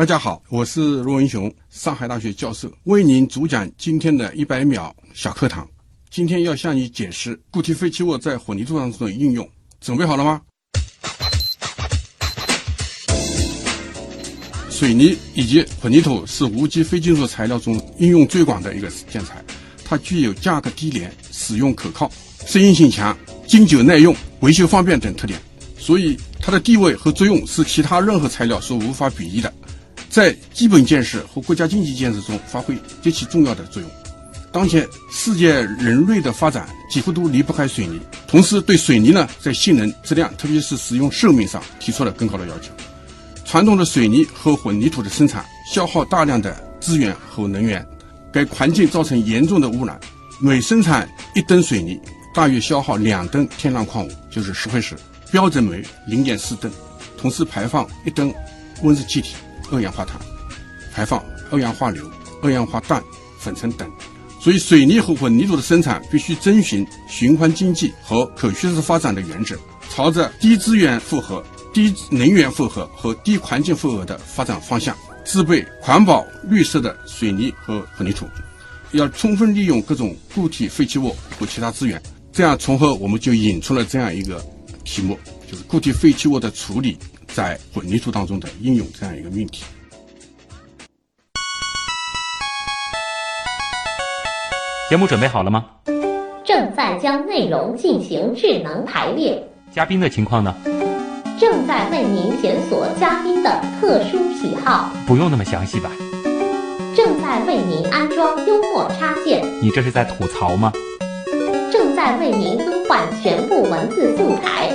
大家好，我是罗文雄，上海大学教授，为您主讲今天的一百秒小课堂。今天要向你解释固体废弃物在混凝土当中的应用，准备好了吗？水泥以及混凝土是无机非金属材料中应用最广的一个建材，它具有价格低廉、使用可靠、适应性强、经久耐用、维修方便等特点，所以它的地位和作用是其他任何材料所无法比拟的。在基本建设和国家经济建设中发挥极其重要的作用。当前世界人类的发展几乎都离不开水泥，同时对水泥呢在性能、质量，特别是使用寿命上提出了更高的要求。传统的水泥和混凝土的生产消耗大量的资源和能源，给环境造成严重的污染。每生产一吨水泥，大约消耗两吨天然矿物，就是石灰石，标准煤零点四吨，同时排放一吨温室气体。二氧化碳排放、二氧化硫、二氧化氮、粉尘等，所以水泥和混凝土的生产必须遵循循环经济和可持续发展的原则，朝着低资源负荷、低能源负荷和低环境负荷的发展方向，制备环保绿色的水泥和混凝土。要充分利用各种固体废弃物和其他资源，这样从而我们就引出了这样一个题目，就是固体废弃物的处理。在混凝土当中的应用这样一个命题。节目准备好了吗？正在将内容进行智能排列。嘉宾的情况呢？正在为您检索嘉宾的特殊喜好。不用那么详细吧？正在为您安装幽默插件。你这是在吐槽吗？正在为您更换全部文字素材。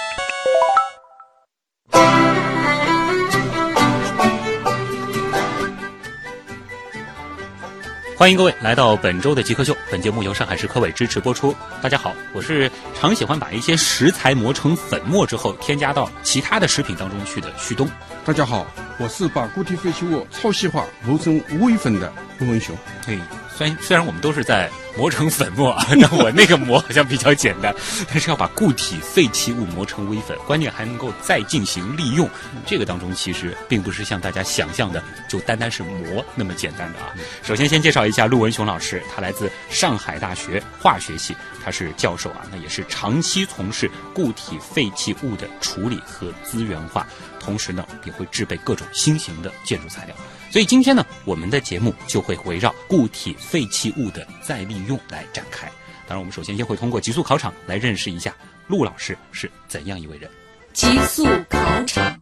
欢迎各位来到本周的极客秀。本节目由上海市科委支持播出。大家好，我是常喜欢把一些食材磨成粉末之后，添加到其他的食品当中去的旭东。大家好，我是把固体废弃物超细化磨成微粉的陆文雄。对。虽然虽然我们都是在磨成粉末，但我那个磨好像比较简单，但是要把固体废弃物磨成微粉，关键还能够再进行利用，这个当中其实并不是像大家想象的就单单是磨那么简单的啊。首先先介绍一下陆文雄老师，他来自上海大学化学系，他是教授啊，那也是长期从事固体废弃物的处理和资源化，同时呢也会制备各种新型的建筑材料。所以今天呢，我们的节目就会围绕固体废弃物的再利用来展开。当然，我们首先先会通过极速考场来认识一下陆老师是怎样一位人。极速考场，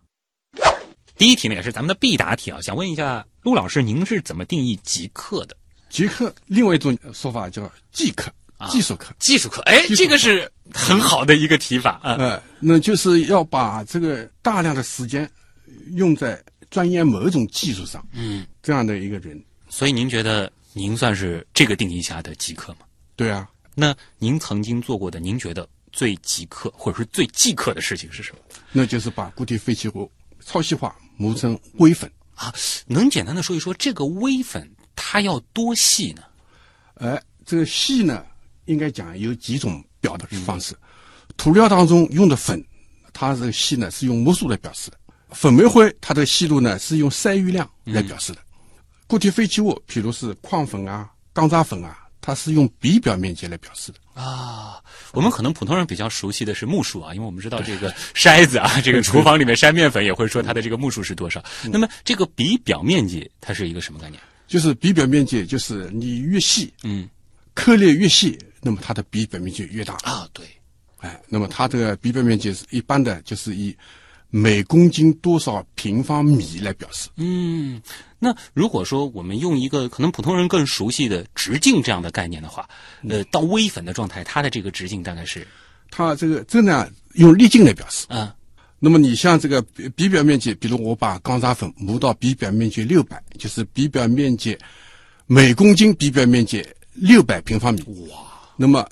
第一题呢也是咱们的必答题啊，想问一下陆老师，您是怎么定义极客的？极客，另外一种说法叫技客，技术课，技术课。哎，这个是很好的一个提法啊。呃，那就是要把这个大量的时间用在。钻研某一种技术上，嗯，这样的一个人，所以您觉得您算是这个定义下的极客吗？对啊，那您曾经做过的，您觉得最极客或者是最忌客的事情是什么？那就是把固体废弃物超细化磨成微粉啊！能简单的说一说这个微粉它要多细呢？哎，这个细呢，应该讲有几种表达方式。涂料当中用的粉，它这个细呢是用目数来表示的。粉煤灰，它的细度呢是用筛余量来表示的。固体废弃物，比如是矿粉啊、钢渣粉啊，它是用比表面积来表示的。啊，我们可能普通人比较熟悉的是目数啊，因为我们知道这个筛子啊，这个厨房里面筛面粉也会说它的这个目数是多少。那么这个比表面积它是一个什么概念？就是比表面积，就是你越细，嗯，颗粒越细，那么它的比表面积越大啊。对，哎，那么它这个比表面积是一般的，就是以。每公斤多少平方米来表示？嗯，那如果说我们用一个可能普通人更熟悉的直径这样的概念的话，呃，到微粉的状态，它的这个直径大概是？它这个这呢用粒径来表示。嗯，那么你像这个比表面积，比如我把钢渣粉磨到比表面积六百，就是比表面积每公斤比表面积六百平方米。哇！那么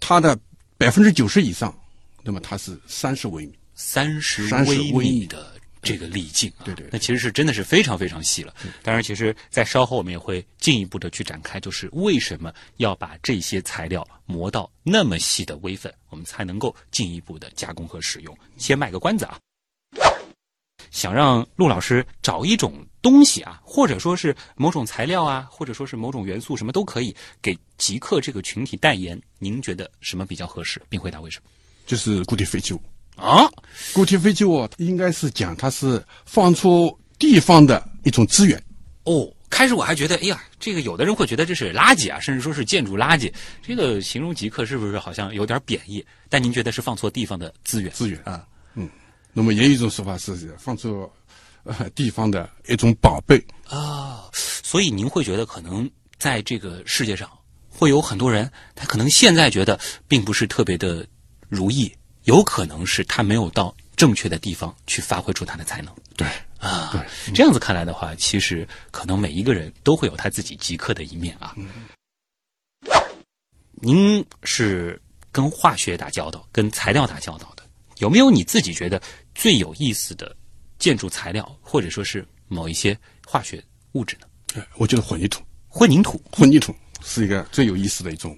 它的百分之九十以上，那么它是三十微米。三十微米的这个粒径啊。对对对那其实是真的是非常非常细了。当然，其实，在稍后我们也会进一步的去展开，就是为什么要把这些材料磨到那么细的微粉，我们才能够进一步的加工和使用。先卖个关子啊。想让陆老师找一种东西啊，或者说是某种材料啊，或者说是某种元素，什么都可以给极客这个群体代言。您觉得什么比较合适？并回答为什么就是固体废弃物。啊？固体废弃物应该是讲它是放出地方的一种资源。哦，开始我还觉得，哎呀，这个有的人会觉得这是垃圾啊，甚至说是建筑垃圾，这个形容极客是不是好像有点贬义？但您觉得是放错地方的资源？资源啊，嗯那么也有一种说法是放出呃 地方的一种宝贝啊。所以您会觉得可能在这个世界上会有很多人，他可能现在觉得并不是特别的如意，有可能是他没有到正确的地方去发挥出他的才能对，啊。对，这样子看来的话，其实可能每一个人都会有他自己极客的一面啊。您是跟化学打交道，跟材料打交道的，有没有你自己觉得最有意思的建筑材料，或者说是某一些化学物质呢？呃我觉得混凝土，混凝土，混凝土是一个最有意思的一种。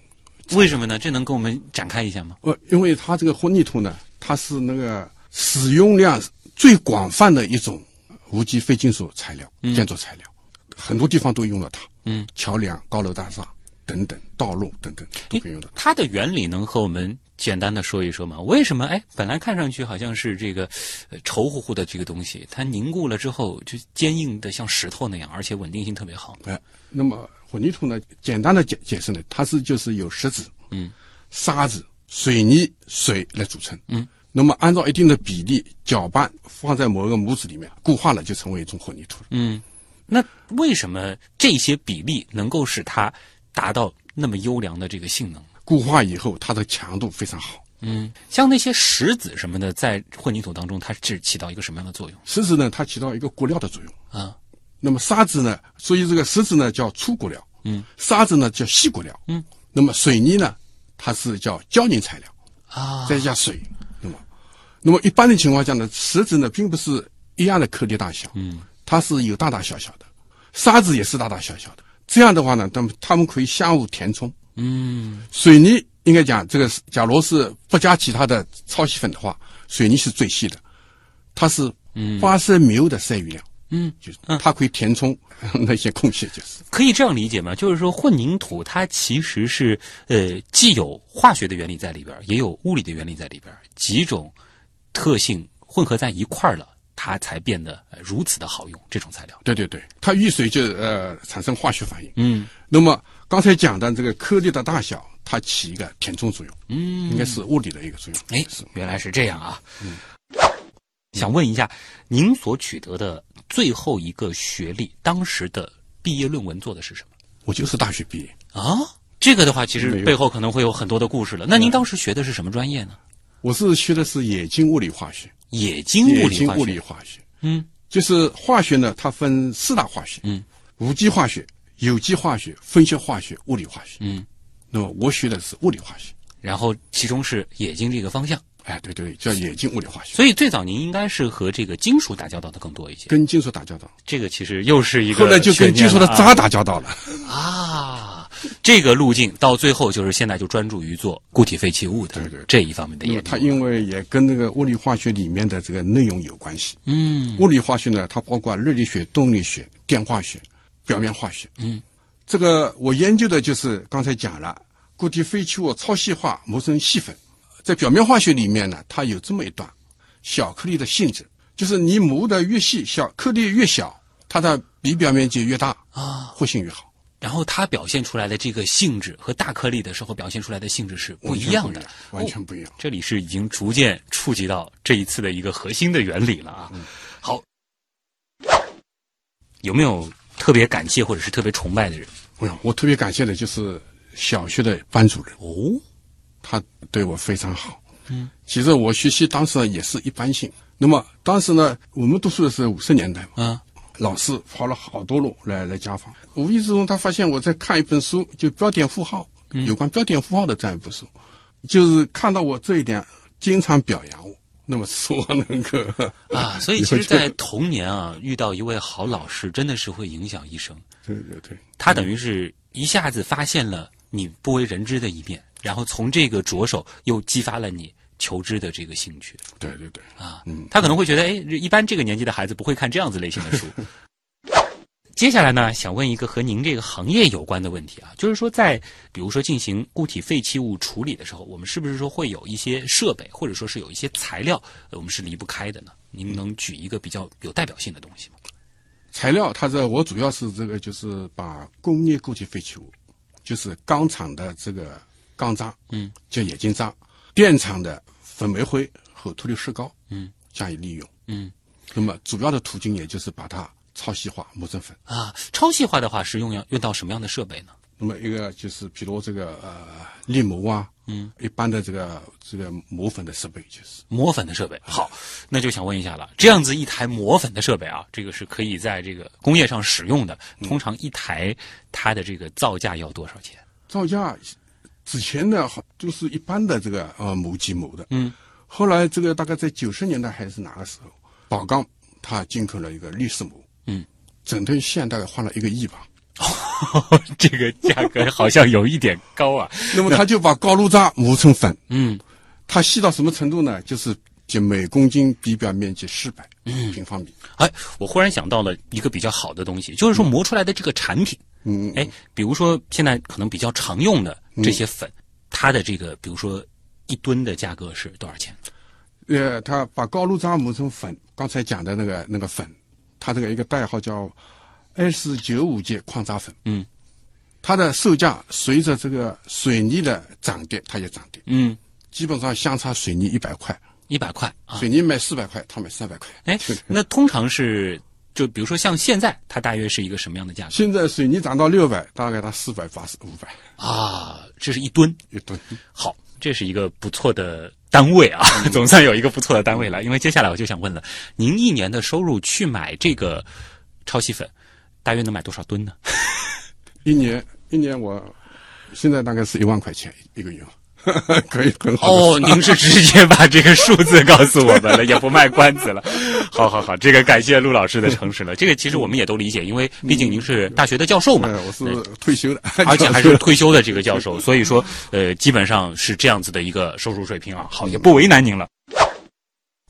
为什么呢？这能跟我们展开一下吗？呃，因为它这个混凝土呢，它是那个使用量最广泛的一种无机非金属材料，建筑材料，很多地方都用了它。嗯，桥梁、高楼大厦等等，道路等等都可以用的它。它的原理能和我们简单的说一说吗？为什么？哎，本来看上去好像是这个呃稠乎乎的这个东西，它凝固了之后就坚硬的像石头那样，而且稳定性特别好。哎，那么混凝土呢，简单的解解释呢，它是就是由石子、嗯，沙子、水泥、水来组成。嗯，那么按照一定的比例搅拌，放在某一个模子里面固化了，就成为一种混凝土了。嗯，那为什么这些比例能够使它达到那么优良的这个性能？固化以后，它的强度非常好。嗯，像那些石子什么的，在混凝土当中，它是起到一个什么样的作用石子呢，它起到一个固料的作用。啊？那么沙子呢，所以这个石子呢叫粗骨料，嗯，沙子呢叫细骨料，嗯。那么水泥呢，它是叫胶凝材料，啊，再加水。那么，那么一般的情况下呢，石子呢并不是一样的颗粒大小，嗯，它是有大大小小的，沙子也是大大小小的。这样的话呢，那么它们可以相互填充。嗯。水泥应该讲，这个是假如是不加其他的超细粉的话，水泥是最细的，它是嗯。发生缪的筛余量，嗯，就是它可以填充 那些空隙，就是可以这样理解吗？就是说，混凝土它其实是呃，既有化学的原理在里边，也有物理的原理在里边，几种特性混合在一块儿了，它才变得呃如此的好用。这种材料，对对对，它遇水就呃产生化学反应。嗯那么刚才讲的这个颗粒的大小，它起一个填充作用，嗯应该是物理的一个作用。哎是，原来是这样啊。嗯，想问一下，您所取得的最后一个学历，当时的毕业论文做的是什么我就是大学毕业，啊？这个的话，其实背后可能会有很多的故事了。那您当时学的是什么专业呢？我是学的是冶金物理化学，冶金物理化学。冶金物理化学嗯就是化学呢，它分四大化学，嗯，无机化学、有机化学、分析化学、物理化学。嗯，那么我学的是物理化学，然后其中是冶金这个方向。哎，对对，叫冶金物理化学，所以最早您应该是和这个金属打交道的更多一些。跟金属打交道，这个其实又是一个后来就跟金属的渣打交道了。啊。这个路径到最后就是现在就专注于做固体废弃物的对对这一方面的研究。它因为也跟那个物理化学里面的这个内容有关系。嗯物理化学呢，它包括热力学、动力学、电化学、表面化学。嗯，这个我研究的就是刚才讲了，固体废弃物超细化磨成细粉。在表面化学里面呢，它有这么一段，小颗粒的性质，就是你磨的越细，小颗粒越小，它的比表面积越大，啊，活性越好。然后它表现出来的这个性质和大颗粒的时候表现出来的性质是不一样的。完全不一样。这里是已经逐渐触及到这一次的一个核心的原理了啊。好，有没有特别感谢或者是特别崇拜的人？没有，我特别感谢的就是小学的班主任，哦，他对我非常好。嗯，其实我学习当时也是一般性。那么当时呢，我们读书的是五十年代嘛，啊，老师跑了好多路来来家访。无意之中，他发现我在看一本书，就标点符号，有关标点符号的这样一本书，就是看到我这一点，经常表扬我。那么说我能够啊，所以 其实，在童年啊，遇到一位好老师，真的是会影响一生。对对对，他等于是一下子发现了你不为人知的一面，然后从这个着手，又激发了你求知的这个兴趣。对对对，啊，嗯，他可能会觉得，哎，一般这个年纪的孩子不会看这样子类型的书。接下来呢，想问一个和您这个行业有关的问题啊，就是说，在比如说进行固体废弃物处理的时候，我们是不是说会有一些设备，或者说是有一些材料，我们是离不开的呢？您能举一个比较有代表性的东西吗？材料，它这我主要是这个，就是把工业固体废弃物，就是钢厂的这个钢渣，嗯，叫冶金渣，电厂的粉煤灰和脱硫石膏，嗯，加以利用。嗯，那么主要的途径也就是把它超细化磨成粉。啊，超细化的话是用要用到什么样的设备呢？那么一个就是比如这个呃力磨啊，嗯，一般的这个这个磨粉的设备就是。磨粉的设备。好，那就想问一下了，这样子一台磨粉的设备啊，这个是可以在这个工业上使用的，通常一台它的这个造价要多少钱？造价之前呢，好就是一般的这个呃磨机磨的，嗯，后来这个大概在九十年代还是哪个时候，宝钢它进口了一个律师母，嗯，整根线大概花了一个亿吧。这个价格好像有一点高啊。那么他就把高炉渣磨成粉，嗯，它细到什么程度呢？就是就每公斤地表面积四百平方米。哎，我忽然想到了一个比较好的东西，就是说磨出来的这个产品，嗯，哎，比如说现在可能比较常用的这些粉，它的这个比如说一吨的价格是多少钱？呃，它把高炉渣磨成粉，刚才讲的那个那个粉，它这个一个代号叫 S 九五级矿渣粉。嗯，它的售价随着这个水泥的涨跌，它也涨跌，嗯，基本上相差水泥一百块，一百块啊。水泥卖四百块，他卖三百块。哎，那通常是就比如说像现在，它大约是一个什么样的价格现在水泥涨到六百，大概它四百八十五百啊？这是一吨。一吨。好，这是一个不错的单位啊，总算有一个不错的单位了。因为接下来我就想问了，您一年的收入去买这个超细粉，大约能买多少吨呢？一年一年我现在大概是一万块钱一个月，可以很好。哦，您是直接把这个数字告诉我们了，也不卖关子了。好好好，这个感谢陆老师的诚实了。这个其实我们也都理解，因为毕竟您是大学的教授嘛，呃，我是退休的，而且还是 退休的这个教授，所以说呃，基本上是这样子的一个收入水平啊。好，也不为难您了。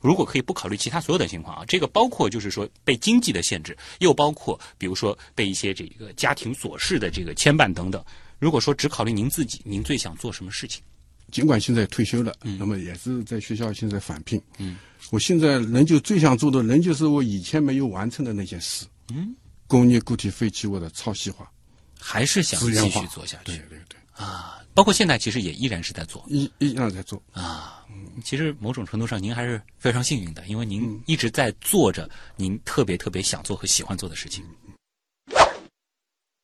如果可以不考虑其他所有的情况啊，这个包括就是说被经济的限制，又包括比如说被一些这个家庭琐事的这个牵绊等等。如果说只考虑您自己，您最想做什么事情？尽管现在退休了，那么也是在学校现在返聘。嗯，我现在仍旧最想做的，仍旧是我以前没有完成的那件事。嗯，工业固体废弃物的超细化、还是想继续做下去对对对，啊？包括现在其实也依然是在做一一样在做。啊。其实某种程度上，您还是非常幸运的，因为您一直在做着您特别特别想做和喜欢做的事情。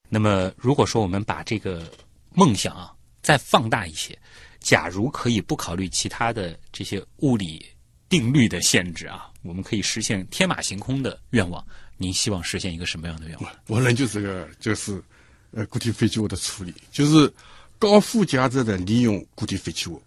那么，如果说我们把这个梦想啊再放大一些，假如可以不考虑其他的这些物理定律的限制啊，我们可以实现天马行空的愿望。您希望实现一个什么样的愿望？我仍旧这个就是，呃，固体废弃物的处理，就是高附加值的利用固体废弃物。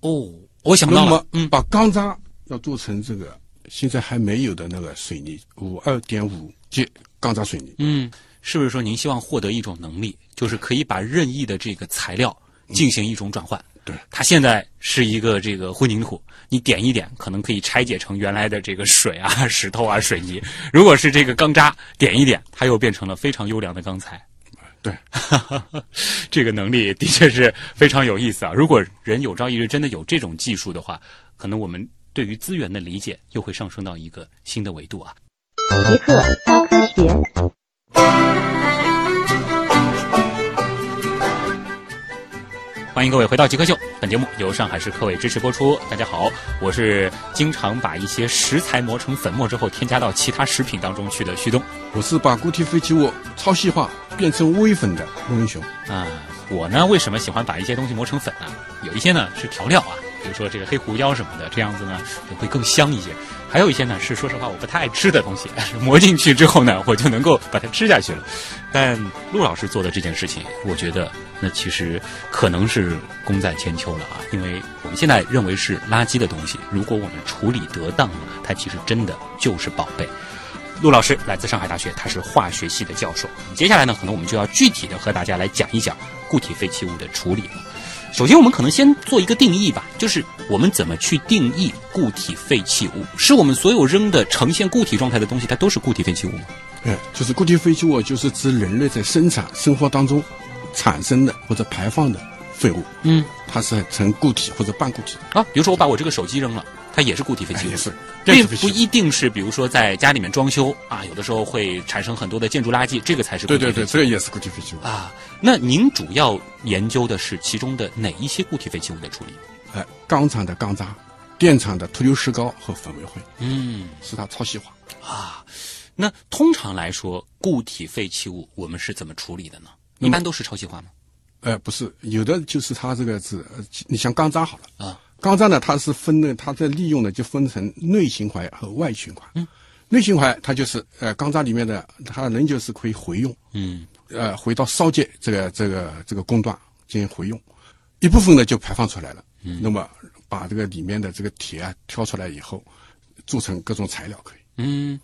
哦，我想那么到了，，嗯，把钢渣要做成这个现在还没有的那个水泥，五二点五级钢渣水泥。嗯，是不是说您希望获得一种能力，就是可以把任意的这个材料进行一种转换？对它现在是一个这个混凝土，你点一点，可能可以拆解成原来的这个水啊、石头啊、水泥。如果是这个钢渣，点一点，它又变成了非常优良的钢材。对，这个能力的确是非常有意思啊！如果人有朝一日真的有这种技术的话，可能我们对于资源的理解又会上升到一个新的维度啊。极客高科学。欢迎各位回到极客秀，本节目由上海市科委支持播出。大家好，我是经常把一些食材磨成粉末之后添加到其他食品当中去的旭东我是把固体废弃物超细化变成微粉的龙英雄。啊。我呢，为什么喜欢把一些东西磨成粉呢？有一些呢是调料啊，比如说这个黑胡椒什么的，这样子呢会更香一些。还有一些呢是说实话我不太爱吃的东西，磨进去之后呢，我就能够把它吃下去了。但陆老师做的这件事情，我觉得那其实可能是功在千秋了啊，因为我们现在认为是垃圾的东西，如果我们处理得当了，它其实真的就是宝贝。陆老师来自上海大学，他是化学系的教授。接下来呢，可能我们就要具体的和大家来讲一讲固体废弃物的处理了。首先，我们可能先做一个定义吧，就是我们怎么去定义固体废弃物？是我们所有扔的呈现固体状态的东西，它都是固体废弃物吗？嗯，就是固体废弃物，就是指人类在生产生活当中产生的或者排放的废物。嗯，它是呈固体或者半固体。啊，比如说我把我这个手机扔了，它也是固体废弃物，哎也是并不一定是，比如说在家里面装修啊，有的时候会产生很多的建筑垃圾，这个才是固对对对，这个也是固体废弃物。啊。那您主要研究的是其中的哪一些固体废弃物的处理？哎，钢厂的钢渣，电厂的脱硫石膏和粉煤灰，嗯使它超细化。啊，那通常来说，固体废弃物我们是怎么处理的呢？一般都是超细化吗？呃，不是，有的就是它这个是，呃你像钢渣好了啊，钢渣呢，它是分的，它的利用呢就分成内循环和外循环。嗯，内循环它就是呃钢渣里面的，它仍旧是可以回用，嗯呃，回到烧结这个这个这个工段进行回用，一部分呢就排放出来了。嗯，那么把这个里面的这个铁啊挑出来以后，做成各种材料可以。嗯，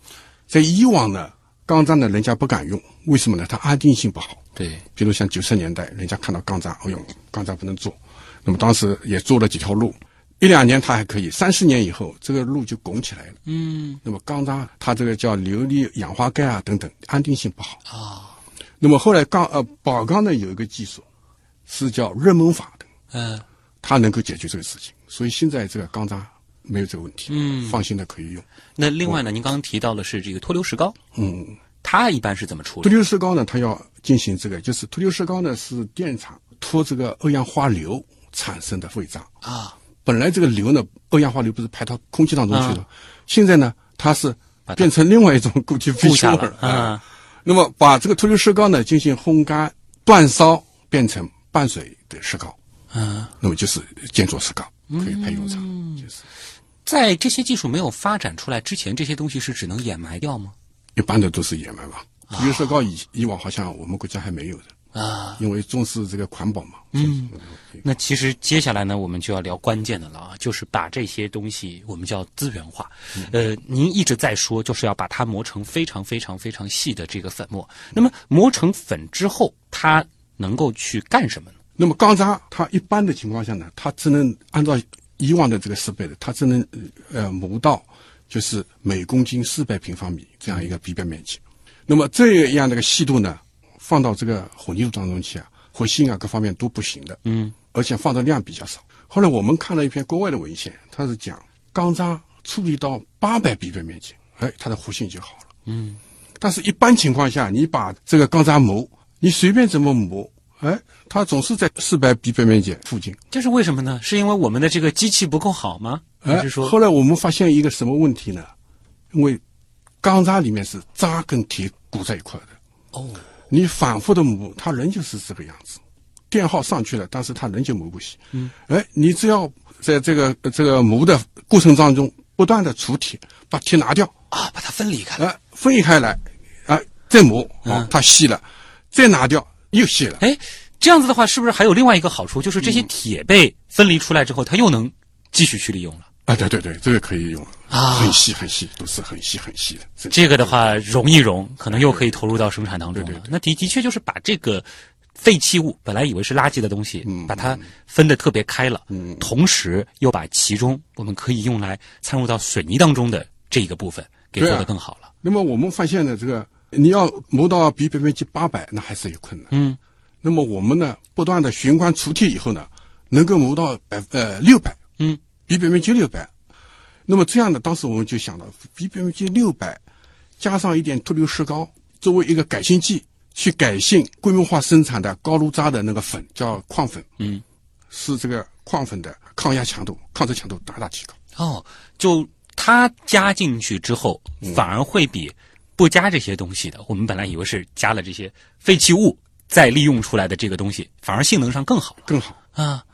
在以往呢，钢渣呢人家不敢用，为什么呢？它安定性不好。对，比如像九十年代，人家看到钢渣，哎呦，钢渣不能做，那么当时也做了几条路，一两年它还可以，三四年以后，这个路就拱起来了。嗯那么钢渣它这个叫硫离氧化钙啊等等，安定性不好。啊，那么后来钢呃宝钢呢有一个技术，是叫热艨法的，嗯，它能够解决这个事情，所以现在这个钢渣没有这个问题，嗯放心的可以用。那另外呢，您刚刚提到的是这个脱硫石膏，嗯，它一般是怎么处理脱？硫石膏呢，它要进行这个，就是脱硫石膏呢是电厂脱这个二氧化硫产生的废渣。啊，本来这个硫呢，二氧化硫不是排到空气当中去了，啊现在呢，它是变成另外一种固体废弃物了。了啊。那么把这个脱硫石膏呢进行烘干、煅烧，变成半水的石膏，嗯，那么就是建筑石膏，可以派用场。就是在这些技术没有发展出来之前，这些东西是只能掩埋掉吗？一般的都是掩埋吧。脱硫石膏以以往好像我们国家还没有的，啊，因为重视这个环保嘛。嗯那其实接下来呢，我们就要聊关键的了啊，就是把这些东西我们叫资源化。呃，您一直在说，就是要把它磨成非常非常非常细的这个粉末。那么磨成粉之后，它能够去干什么呢？那么钢渣它一般的情况下呢，它只能按照以往的这个设备的，它只能呃磨到就是每公斤四百平方米这样一个比表面积。那么这样的一个细度呢，放到这个混凝土当中去啊，活性啊各方面都不行的。嗯，而且放的量比较少。后来我们看了一篇国外的文献，它是讲钢渣处理到八百比表面积，哎，它的活性就好了。嗯，但是一般情况下，你把这个钢渣磨，你随便怎么磨，哎，它总是在四百比表面减附近。这是为什么呢？是因为我们的这个机器不够好吗？还哎是，说后来我们发现一个什么问题呢？因为钢渣里面是渣跟铁鼓在一块的，哦，你反复的磨，它仍旧是这个样子。电耗上去了，但是它仍旧磨不细。嗯，哎，你只要在这个这个磨的过程当中，不断的除铁，把铁拿掉，啊，把它分离开。哎，分离开来，啊，再磨，啊嗯，它细了，再拿掉又细了。哎，这样子的话，是不是还有另外一个好处，就是这些铁被分离出来之后，它又能继续去利用了？啊，对对对，这个可以用啊很细很细，都是很细很细的。这个的话，融一融，可能又可以投入到生产当中了。对对对那的的确就是把这个废弃物，本来以为是垃圾的东西，嗯把它分得特别开了，嗯同时又把其中我们可以用来掺入到水泥当中的这一个部分给做得更好了。那么我们发现呢，这个你要磨到比表面积八百，那还是有困难。嗯，那么我们呢，不断的循环除铁以后呢，能够磨到百呃六百，嗯，比表面积六百。那么这样呢，当时我们就想到，比表面积六百，加上一点脱硫石膏，作为一个改性剂，去改性规模化生产的高炉渣的那个粉，叫矿粉，嗯，是这个矿粉的抗压强度、抗震强度大大提高。哦，就它加进去之后，嗯反而会比不加这些东西的，我们本来以为是加了这些废弃物再利用出来的这个东西，反而性能上更好了更好。啊。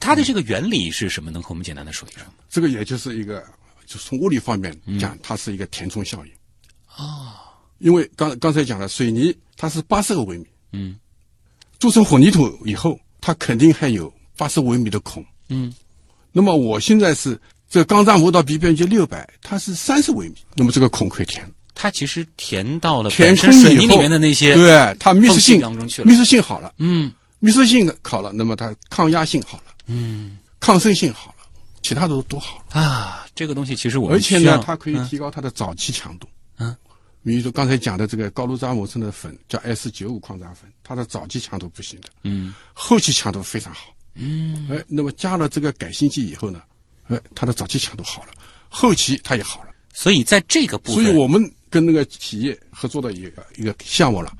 它的这个原理是什么？能和我们简单的说一说吗？这个也就是一个就从物理方面讲，它是一个填充效应。啊，因为刚刚才讲了，水泥它是八十个微米，嗯，做成混凝土以后，它肯定还有八十微米的孔。嗯，那么我现在是这个钢渣磨到比边界六百，它是三十微米，那么这个孔可以填。它其实填到了填本身充水泥里面的那些，对它密实性当中去了。密实性好了，嗯。密实性好了，那么它抗压性好了，嗯。抗渗性好了，其他的都都好了。啊，这个东西其实我而且呢，它可以嗯。提高它的早期强度。嗯，比如说刚才讲的这个高炉渣磨成的粉叫 S 九五矿渣粉，它的早期强度不行的，嗯。后期强度非常好。嗯。哎，那么加了这个改性剂以后呢，哎，它的早期强度好了，后期它也好了。所以在这个部分，所以我们跟那个企业合作的一个一个项目了。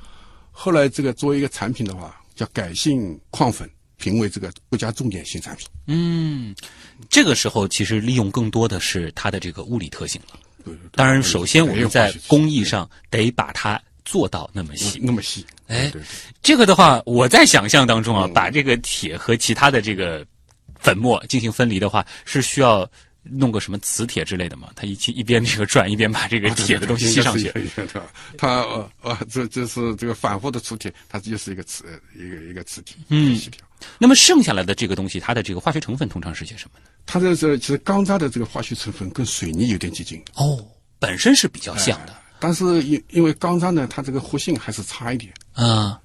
后来这个作为一个产品的话，叫改性矿粉，评为这个国家重点新产品。嗯，这个时候其实利用更多的是它的这个物理特性了。对对对当然，首先我们在工艺上上得把它做到那么细。那么细。哎这个的话，我在想象当中啊，嗯把这个铁和其他的这个粉末进行分离的话，是需要弄个什么磁铁之类的嘛？它一起一边这个转，一边把这个铁的东西吸上去它呃呃，这这是这个反复的磁铁，它就是一个磁一个一个磁体，嗯。那么剩下来的这个东西，它的这个化学成分通常是些什么呢？它这是其实钢渣的这个化学成分跟水泥有点接近，哦，本身是比较像的哎但是因因为钢渣呢，它这个活性还是差一点。啊，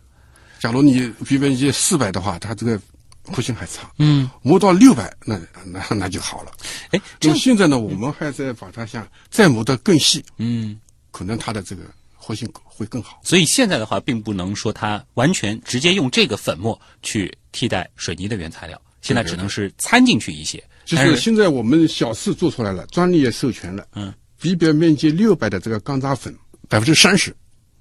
假如你比边界四百的话，它这个活性还差。嗯，磨到六百，那那那就好了。哎，这样那么现在呢，我们还在把它像再磨得更细，嗯。可能它的这个活性会更好。所以现在的话，并不能说它完全直接用这个粉末去替代水泥的原材料，现在只能是掺进去一些。就是现在我们小试做出来了，专利也授权了。嗯，比表面积六百的这个钢渣粉，百分之三十，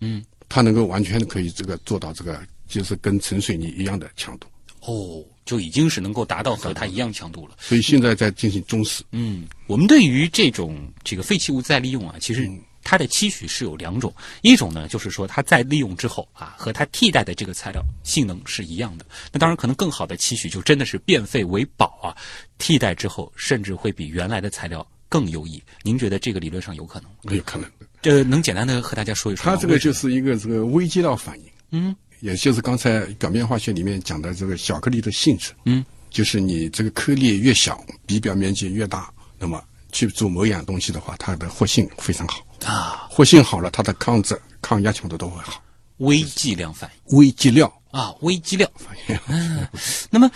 嗯，它能够完全可以这个做到这个，就是跟纯水泥一样的强度。哦，就已经是能够达到和它一样强度了。所以现在在进行中试。嗯，我们对于这种这个废弃物再利用啊，其实它的期许是有两种，一种呢就是说它再利用之后啊，和它替代的这个材料性能是一样的。那当然，可能更好的期许就真的是变废为宝啊，替代之后甚至会比原来的材料更优异。您觉得这个理论上有可能吗？有可能，这能简单的和大家说一说吗？它这个就是一个这个微基料反应，嗯也就是刚才表面化学里面讲的这个小颗粒的性质，嗯，就是你这个颗粒越小，比表面积越大，那么去做某样东西的话，它的活性非常好，啊，活性好了，它的抗质、抗压强度都会好。微剂量反应微剂量啊，微剂量。反应，那么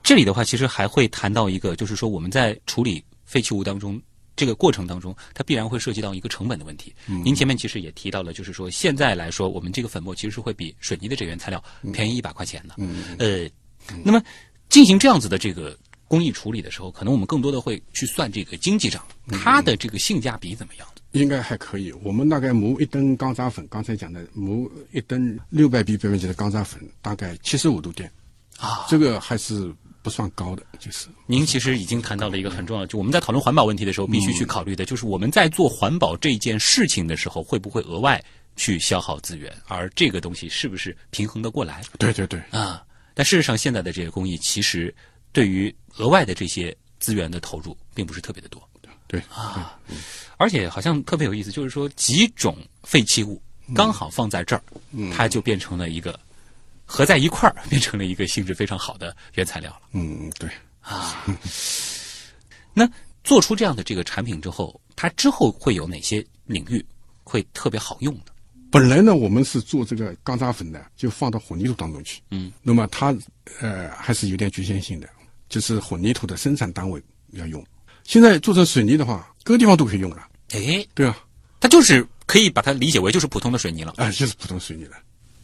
这里的话，其实还会谈到一个，就是说我们在处理废弃物当中。这个过程当中，它必然会涉及到一个成本的问题。您前面其实也提到了，就是说现在来说，我们这个粉末其实是会比水泥的这原材料便宜一百块钱的。呃，那么进行这样子的这个工艺处理的时候，可能我们更多的会去算这个经济账，它的这个性价比怎么样？应该还可以。我们大概磨一吨钢渣粉，刚才讲的磨一吨六百比表面积的钢渣粉，大概七十五度电，啊，这个还是不算高的，就是您其实已经谈到了一个很重要的，就我们在讨论环保问题的时候，必须去考虑的，就是我们在做环保这件事情的时候，会不会额外去消耗资源，而这个东西是不是平衡的过来？对对对，啊？但事实上，现在的这个工艺其实对于额外的这些资源的投入，并不是特别的多，对啊，而且好像特别有意思，就是说几种废弃物刚好放在这儿，它就变成了一个合在一块儿，变成了一个性质非常好的原材料了。嗯对。啊，那做出这样的这个产品之后，它之后会有哪些领域会特别好用的？本来呢，我们是做这个钢渣粉的，就放到混凝土当中去。嗯，那么它呃还是有点局限性的，就是混凝土的生产单位要用。现在做成水泥的话，各个地方都可以用了，哎，对啊，它就是可以把它理解为就是普通的水泥了。啊、就是普通水泥了，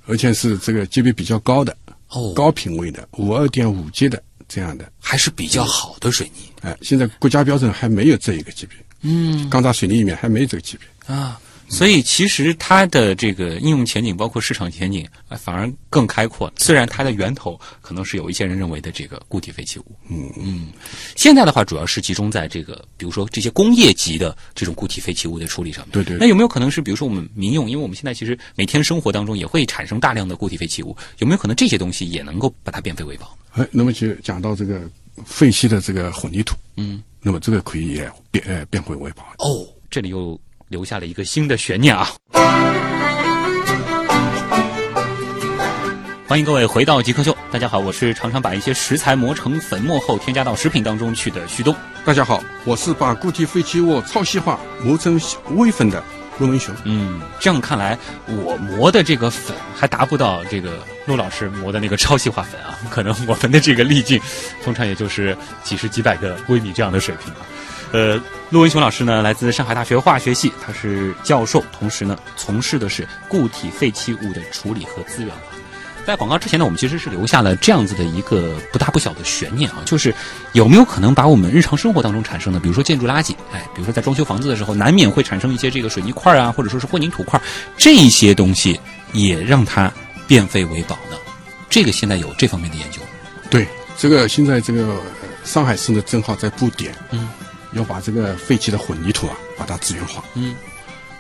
而且是这个级别比较高的、哦，高品位的五二点五级的这样的。还是比较好的水泥哎、现在国家标准还没有这一个级别，嗯钢渣水泥里面还没有这个级别。啊。所以其实它的这个应用前景，包括市场前景，啊，反而更开阔。虽然它的源头可能是有一些人认为的这个固体废弃物，嗯嗯，现在的话主要是集中在这个，比如说这些工业级的这种固体废弃物的处理上面。对对那有没有可能是，比如说我们民用，因为我们现在其实每天生活当中也会产生大量的固体废弃物，有没有可能这些东西也能够把它变废为宝？哎，那么就讲到这个废弃的这个混凝土，嗯，那么这个可以也变呃变回为宝。哦，这里又留下了一个新的悬念啊！欢迎各位回到极客秀，大家好，我是常常把一些食材磨成粉末后添加到食品当中去的旭东。大家好，我是把固体废弃物超细化磨成微粉的陆文雄。嗯，这样看来，我磨的这个粉还达不到这个陆老师磨的那个超细化粉啊。可能我们的这个粒径，通常也就是几十几百个微米这样的水平啊。呃，陆文雄老师呢，来自上海大学化学系，他是教授，同时呢，从事的是固体废弃物的处理和资源化。在广告之前呢，我们其实是留下了这样子的一个不大不小的悬念啊，就是有没有可能把我们日常生活当中产生的，比如说建筑垃圾，哎，比如说在装修房子的时候，难免会产生一些这个水泥块啊，或者说是混凝土块，这些东西也让它变废为宝呢？这个现在有这方面的研究。对，这个现在这个上海市呢，正好在布点，嗯，要把这个废弃的混凝土啊，把它资源化。嗯，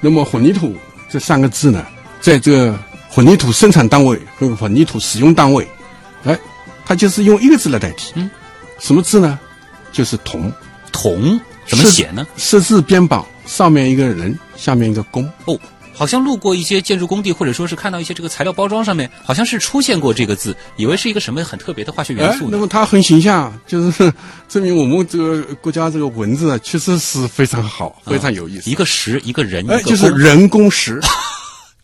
那么混凝土这三个字呢，在这个混凝土生产单位和混凝土使用单位，哎，它就是用一个字来代替。嗯，什么字呢？就是铜。铜怎么是写呢？十字边榜，上面一个人，下面一个工。哦，好像路过一些建筑工地，或者说是看到一些这个材料包装上面，好像是出现过这个字，以为是一个什么很特别的化学元哎素，哎。那么它很形象，就是 证明我们这个国家这个文字啊，确实是非常好，非常有意思。一个石，一个人，就是人工石，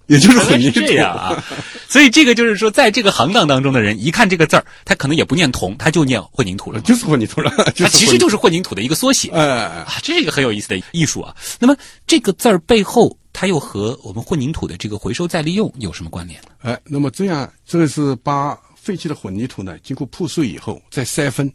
也就是很是混凝土这样啊，所以这个就是说，在这个行当当中的人，一看这个字儿，他可能也不念铜，他就念混凝土了。就是混凝土了，它其实就是混凝土的一个缩写哎。啊，这是一个很有意思的艺术啊。那么这个字儿背后，它又和我们混凝土的这个回收再利用有什么关联呢？哎，那么这样，这个是把废弃的混凝土呢，经过破碎以后再筛分，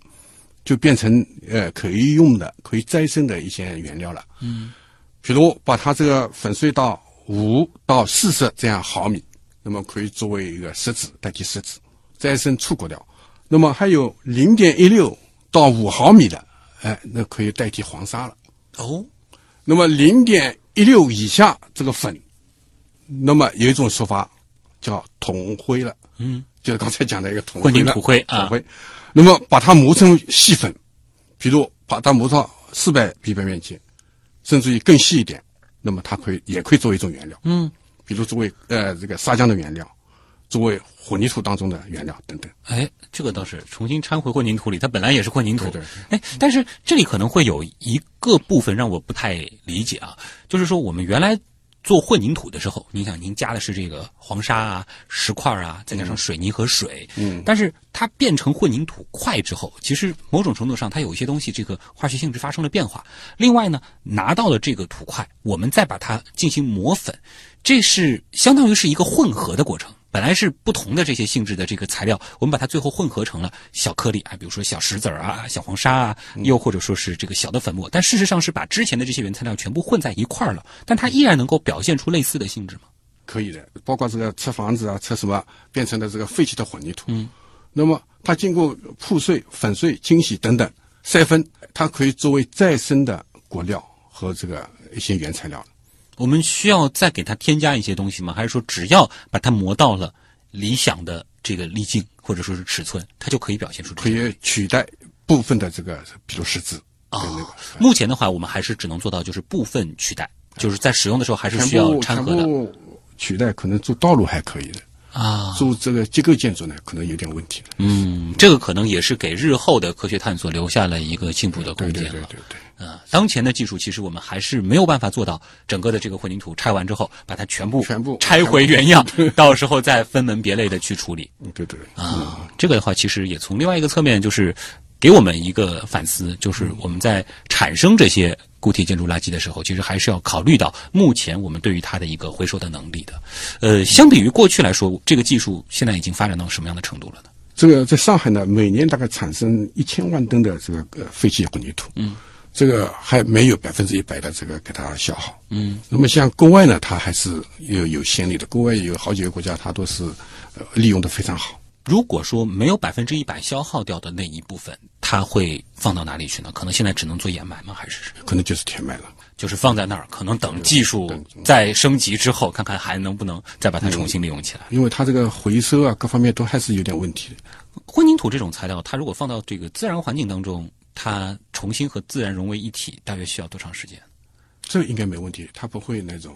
就变成呃可以用的、可以再生的一些原料了。嗯，比如把它这个粉碎到五到四十这样毫米，那么可以作为一个石子代替石子，再生出国料。那么还有零点一六到五毫米的，哎，那可以代替黄沙了。哦，那么零点一六以下这个粉，那么有一种说法叫铜灰了，嗯，就是刚才讲的一个铜混凝了土灰啊。铜灰。那么把它磨成细粉，比如把它磨到四百 ppm 面积，甚至于更细一点，那么它可以也可以作为一种原料，嗯，比如作为呃这个砂浆的原料，作为混凝土当中的原料等等。哎，这个倒是重新掺回混凝土里，它本来也是混凝土。对对哎，但是这里可能会有一个部分让我不太理解啊，就是说我们原来做混凝土的时候，您想您加的是这个黄沙啊、石块啊，再加上水泥和水，嗯但是它变成混凝土块之后，其实某种程度上它有一些东西这个化学性质发生了变化。另外呢，拿到了这个土块，我们再把它进行磨粉，这是相当于是一个混合的过程。本来是不同的这些性质的这个材料，我们把它最后混合成了小颗粒啊，比如说小石子儿啊、小黄沙啊，又或者说是这个小的粉末。但事实上是把之前的这些原材料全部混在一块儿了，但它依然能够表现出类似的性质吗？可以的，包括这个拆房子啊、拆什么变成了这个废弃的混凝土，嗯，那么它经过破碎、粉碎、清洗等等筛分，它可以作为再生的果料和这个一些原材料。我们需要再给它添加一些东西吗？还是说只要把它磨到了理想的这个粒径或者说是尺寸，它就可以表现出可？以取代部分的这个，比如石子啊那个。目前的话，我们还是只能做到就是部分取代，就是在使用的时候还是需要掺和的取代，可能做道路还可以的，啊。做这个结构建筑呢，可能有点问题了。嗯，这个可能也是给日后的科学探索留下了一个进步的空间了。对对对对。呃，当前的技术其实我们还是没有办法做到整个的这个混凝土拆完之后，把它全部全部拆回原样，到时候再分门别类的去处理嗯对对啊。这个的话，其实也从另外一个侧面就是给我们一个反思，就是我们在产生这些固体建筑垃圾的时候，其实还是要考虑到目前我们对于它的一个回收的能力的。呃，相比于过去来说，这个技术现在已经发展到什么样的程度了呢？这个在上海呢，每年大概产生一千万吨的这个呃废弃混凝土，嗯，这个还没有百分之一百的这个给它消耗，嗯，那么像国外呢，它还是有有先例的，国外有好几个国家，它都是呃利用的非常好。如果说没有百分之一百消耗掉的那一部分，它会放到哪里去呢？可能现在只能做掩埋吗？还是可能就是填埋了。就是放在那儿？可能等技术再升级之后，看看还能不能再把它重新利用起来。因为它这个回收啊，各方面都还是有点问题的。混凝土这种材料，它如果放到这个自然环境当中，它重新和自然融为一体，大约需要多长时间？这应该没问题，它不会那种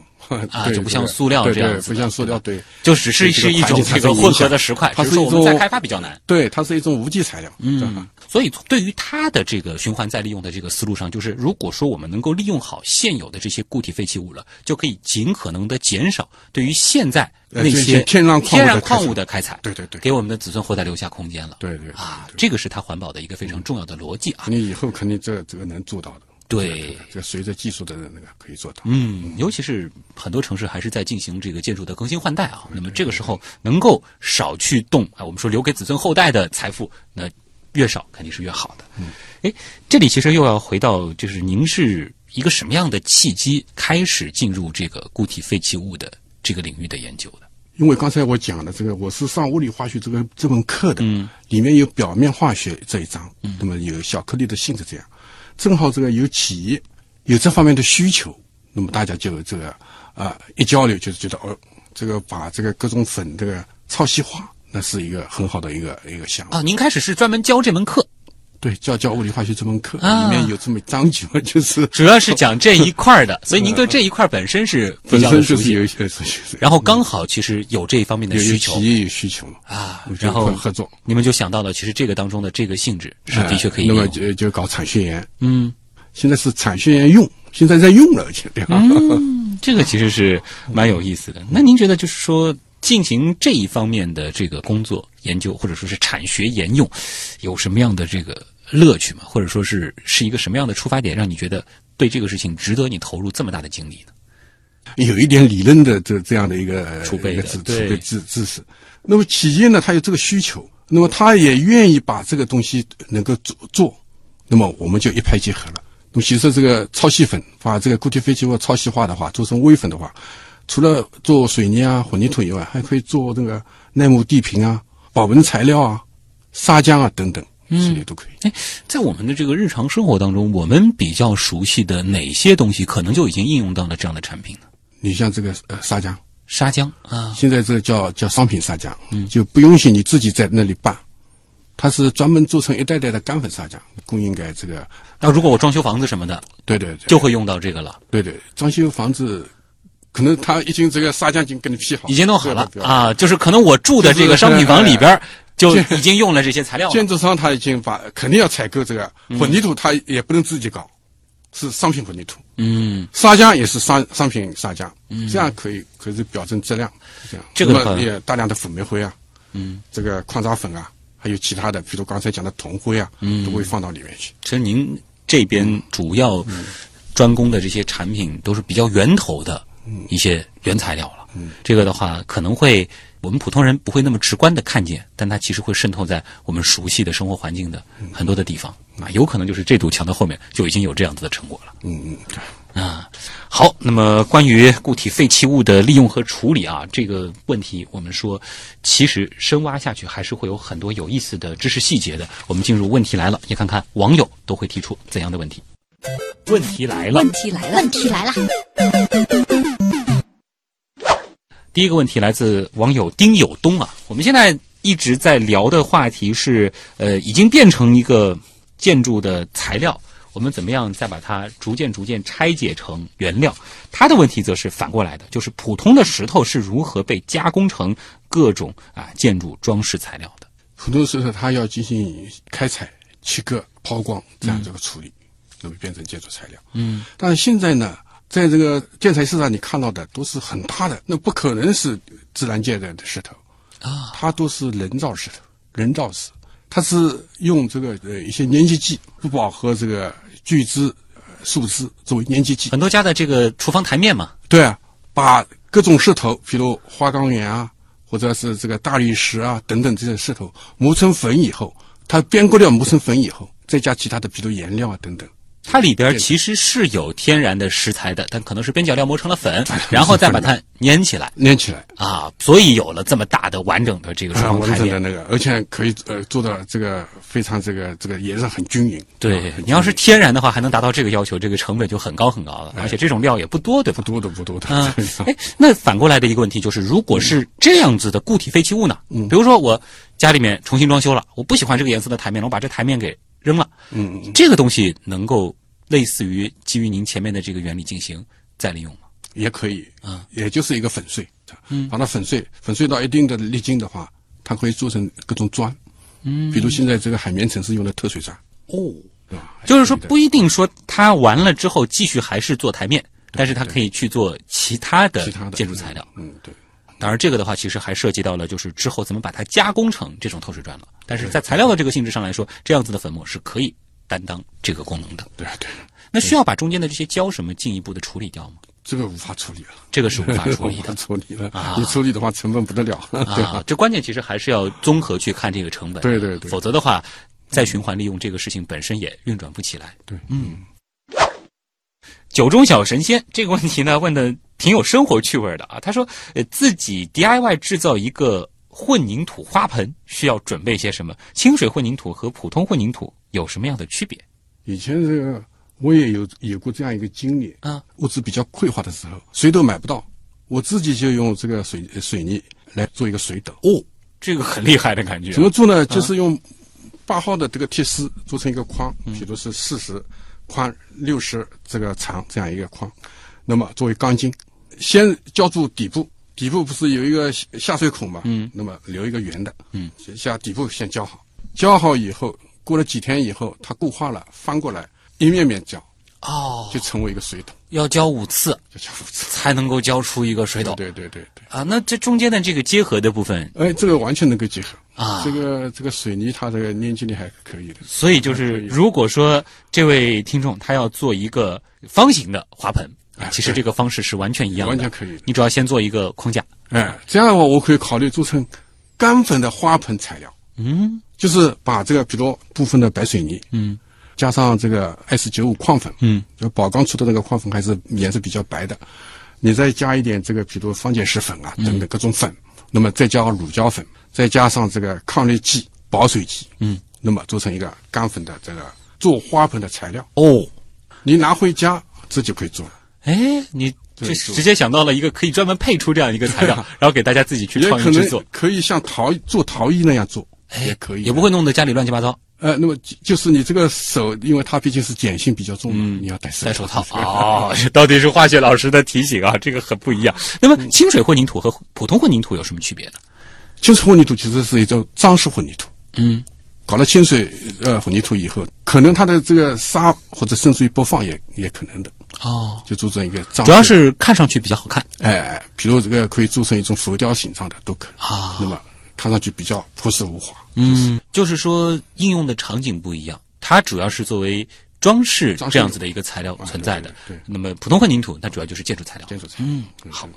啊 就不像塑料这样不像塑料，对就只是是一种这个混合的石块，它是一只是我们再开发比较难。对，它是一种无机材料，嗯嗯，所以对于它的这个循环再利用的这个思路上，就是如果说我们能够利用好现有的这些固体废弃物了，就可以尽可能的减少对于现在那些天然矿物的开采，对对对给我们的子孙后代留下空间了。对对啊，这个是它环保的一个非常重要的逻辑啊。你以后肯定这这个能做到的。对，这随着技术的那个可以做到。嗯，尤其是很多城市还是在进行这个建筑的更新换代啊。那么这个时候能够少去动啊，我们说留给子孙后代的财富，那越少肯定是越好的。嗯，哎，这里其实又要回到，就是您是一个什么样的契机开始进入这个固体废弃物的这个领域的研究的？因为刚才我讲的这个，我是上物理化学这个这门课的，嗯，里面有表面化学这一章，嗯，那么有小颗粒的性质这样，正好这个有企业有这方面的需求，那么大家就这个啊、一交流就是觉得哦，这个把这个各种粉这个超细化，那是一个很好的一个一个项目。啊，您开始是专门教这门课，对，教教物理化学这门课、啊里面有这么章节，就是主要是讲这一块儿的，所以您对这一块本身是比本身就是有。一些熟悉，然后刚好其实有这一方面的需求企业有需求嘛，啊然后合合作。你们就想到了，其实这个当中的这个性质是的确可以呃那么。就就搞产学研，嗯现在是产学研用，现在在用了？嗯，这个其实是蛮有意思的。那您觉得就是说进行这一方面的这个工作研究，或者说是产学研用，有什么样的这个乐趣吗？或者说是是一个什么样的出发点，让你觉得对这个事情值得你投入这么大的精力呢？有一点理论的这这样的一个储备知储备知知识。那么企业呢，它有这个需求，那么它也愿意把这个东西能够做做，那么我们就一拍即合了。那么其实这个超细粉，把这个固体废弃物超细化的话，做成微粉的话，除了做水泥啊、混凝土以外，还可以做那个耐磨地坪啊、保温材料啊、砂浆啊等等，这些都可以。哎在我们的这个日常生活当中，我们比较熟悉的哪些东西，可能就已经应用到了这样的产品呢？你像这个呃砂浆，砂浆啊，现在这个叫叫商品砂浆，嗯，就不允许你自己在那里拌，它是专门做成一袋袋的干粉砂浆，供应给这个，那如果我装修房子什么的，对对对，就会用到这个了。对对，装修房子，可能他已经这个砂浆已经给你批好，已经弄好了啊，就是可能我住的这个商品房里边儿就已经用了这些材料了。建筑商他已经把肯定要采购这个混凝土，他也不能自己搞，是商品混凝土，嗯，砂浆也是商商品砂浆，这样可以可以保证质量，这样。这个也大量的粉煤灰啊，嗯，这个矿渣粉啊，还有其他的，比如刚才讲的铜灰啊，嗯。都会放到里面去。其实您这边主要专攻的这些产品都是比较源头的一些原材料了。嗯。这个的话可能会我们普通人不会那么直观的看见，但它其实会渗透在我们熟悉的生活环境的很多的地方啊，有可能就是这堵墙的后面就已经有这样子的成果了。嗯嗯，对。啊，好，那么关于固体废弃物的利用和处理啊，这个问题我们说，其实深挖下去还是会有很多有意思的知识细节的。我们进入问题来了，也看看网友都会提出怎样的问题。问题来了问，题来了，问题来了，第一个问题来自网友丁有东啊，我们现在一直在聊的话题是，呃，已经变成一个建筑的材料，我们怎么样再把它逐渐逐渐拆解成原料？他的问题则是反过来的，就是普通的石头是如何被加工成各种啊建筑装饰材料的？普通石头它要进行开采、切割、抛光这样这个处理，那么变成建筑材料。嗯，但是现在呢，在这个建材市场你看到的都是很大的，那不可能是自然界的石头啊，它都是人造石头、人造石，它是用这个呃一些粘结剂、不饱和这个聚酯、呃树脂作为粘结剂。很多家的这个厨房台面嘛，对啊，把各种石头，比如花岗岩啊，或者是这个大理石啊等等这些石头磨成粉以后，它边过料磨成粉以后，再加其他的，比如颜料啊等等。它里边其实是有天然的石材的，但可能是边角料磨成了粉，然后再把它粘起来。粘起来，啊，所以有了这么大的完整的这个厨啊，房台面。完整的那个，而且可以呃做到这个非常这个这个也是很均匀。对你要是天然的话，还能达到这个要求，这个成本就很高很高了，而且这种料也不多，对吧？不？多的不多的，啊 哎，那反过来的一个问题就是，如果是这样子的固体废弃物呢？嗯。比如说我家里面重新装修了，我不喜欢这个颜色的台面了，我把这台面给扔了。嗯嗯，这个东西能够类似于基于您前面的这个原理进行再利用吗？也可以啊，也就是一个粉碎，嗯，把它粉碎，粉碎到一定的粒径的话，它可以做成各种砖，嗯，比如现在这个海绵城市用的特水砖，哦，对吧？就是说不一定说它完了之后继续还是做台面，但是它可以去做其他的其他的建筑材料。嗯，对，当然，这个的话其实还涉及到了就是之后怎么把它加工成这种透水砖了。但是在材料的这个性质上来说，这样子的粉末是可以担当这个功能的。对对，那需要把中间的这些胶什么进一步的处理掉吗？这个无法处理了，这个是无法处理的 处理了啊，你处理的话成本不得了，对？啊。这关键其实还是要综合去看这个成本，对对对否则的话，再循环利用这个事情本身也运转不起来。对，嗯。酒中小神仙这个问题呢，问的挺有生活趣味的啊。他说，呃，自己 DIY 制造一个混凝土花盆需要准备些什么？清水混凝土和普通混凝土有什么样的区别？以前这个我也有有过这样一个经历啊，物资比较匮乏的时候，谁都买不到，我自己就用这个水水泥来做一个水斗。哦，这个很厉害的感觉。怎么做呢？就是用八号的这个铁丝做成一个框，比如是四十宽、六十这个长这样一个框，那么作为钢筋，先浇筑底部，底部不是有一个下下水孔嘛？嗯，那么留一个圆的，嗯，下底部先浇好，浇好以后，过了几天以后，它固化了，翻过来一面面浇，哦，就成为一个水桶，要浇五次。要浇五次。才能够浇出一个水桶。对对对对。啊。那这中间的这个结合的部分，哎，这个完全能够结合。啊。这个这个水泥它这个粘结力还可以的，所以就是如果说这位听众他要做一个方形的花盆，哎其实这个方式是完全一样的，完全可以。你主要先做一个框架，哎，这样的话，我可以考虑做成干粉的花盆材料，嗯。就是把这个，比如部分的白水泥，嗯。加上这个 S 九五矿粉，嗯，就宝钢出的那个矿粉还是颜色比较白的，你再加一点这个，比如方解石粉啊嗯。等等各种粉，那么再加上乳胶粉，再加上这个抗裂剂、保水剂，嗯，那么做成一个干粉的这个做花盆的材料，哦，你拿回家自己可以做。了。哎，你这直接想到了一个可以专门配出这样一个材料，然后给大家自己去可创意制作。能，可以像陶做陶艺那样做，哎也可以，哎也不会弄得家里乱七八糟。呃，那么就就是你这个手，因为它毕竟是碱性比较重嘛，你要戴手戴手套。哦，这到底是化学老师的提醒啊，这个很不一样。那么清水混凝土和普通混凝土有什么区别呢？清水混凝土其实是一种张氏混凝土，嗯，搞了清水呃混凝土以后，可能它的这个沙或者甚至于播放也也可能的，哦，就做成一个张。主要是看上去比较好看哎，比如这个可以做成一种浮雕形状的都可以啊那么看上去比较朴实无华。嗯，就是说应用的场景不一样，它主要是作为装饰这样子的一个材料存在的。对对对那么普通混凝土，它主要就是建筑材料。建筑材料嗯，好。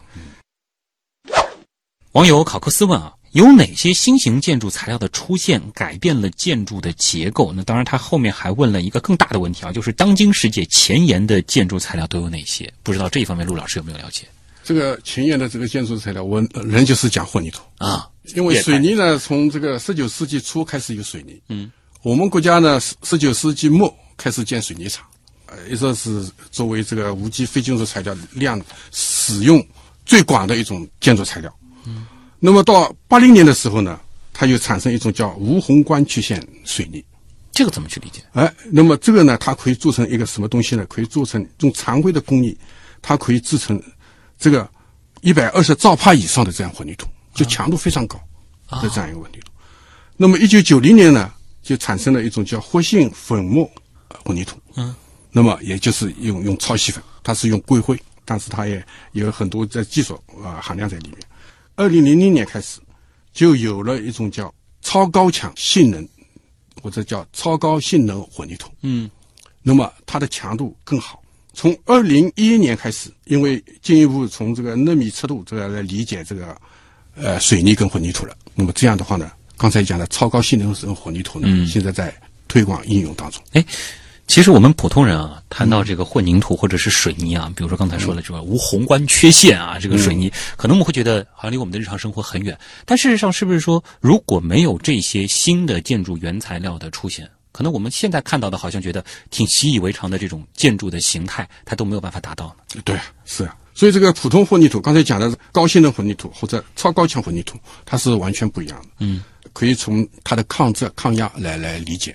网友考克斯问啊，有哪些新型建筑材料的出现改变了建筑的结构？那当然，他后面还问了一个更大的问题啊，就是当今世界前沿的建筑材料都有哪些？不知道这一方面陆老师有没有了解这个前沿的这个建筑材料，我人就是讲混凝土。啊？因为水泥呢，从这个十九世纪初开始有水泥。嗯，我们国家呢，十十九世纪末开始建水泥厂，呃，一直是作为这个无机非金属材料量使用最广的一种建筑材料。嗯，那么到八零年的时候呢，它又产生一种叫无宏观曲线水泥。这个怎么去理解？哎，那么这个呢，它可以做成一个什么东西呢？可以做成用常规的工艺，它可以制成这个一百二十兆帕以上的这样混凝土，就强度非常高的这样一个混凝土。那么一九九零年呢，就产生了一种叫活性粉末呃混凝土。嗯，那么也就是用用超细粉，它是用硅灰，但是它也有很多的技术啊、呃含量在里面。二零零零年开始，就有了一种叫超高强性能或者叫超高性能混凝土。嗯，那么它的强度更好。从二零一一年开始，因为进一步从这个纳米尺度这个来理解这个呃水泥跟混凝土了。那么这样的话呢，刚才讲的超高性能混凝土呢，嗯现在在推广应用当中。哎，其实我们普通人啊，谈到这个混凝土或者是水泥啊，比如说刚才说的这个无宏观缺陷啊，这个水泥，可能我们会觉得好像离我们的日常生活很远。但事实上，是不是说如果没有这些新的建筑原材料的出现，可能我们现在看到的，好像觉得挺习以为常的这种建筑的形态，它都没有办法达到呢？对，是啊。所以这个普通混凝土，刚才讲的高性能混凝土或者超高强混凝土，它是完全不一样的。嗯，可以从它的抗震、抗压来来理解。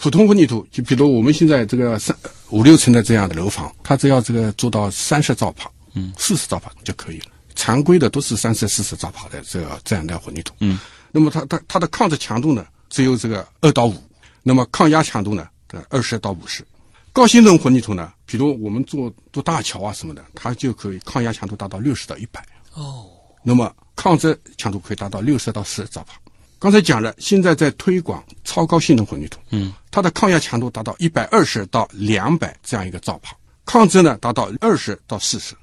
普通混凝土，就比如我们现在这个三五六层的这样的楼房，它只要这个做到三十兆帕，嗯，四十兆帕就可以了。常规的都是三十、四十兆帕的这个这样的混凝土，嗯，那么它它它的抗震强度呢，只有这个二到五，那么抗压强度呢，二十到五十。高性能混凝土呢，比如我们做做大桥啊什么的，它就可以抗压强度达到六十到一百。哦，那么抗震强度可以达到六十到四十兆帕。刚才讲了，现在在推广超高性能混凝土，嗯，它的抗压强度达到一百二十到两百这样一个兆帕，抗震呢达到二十到四十。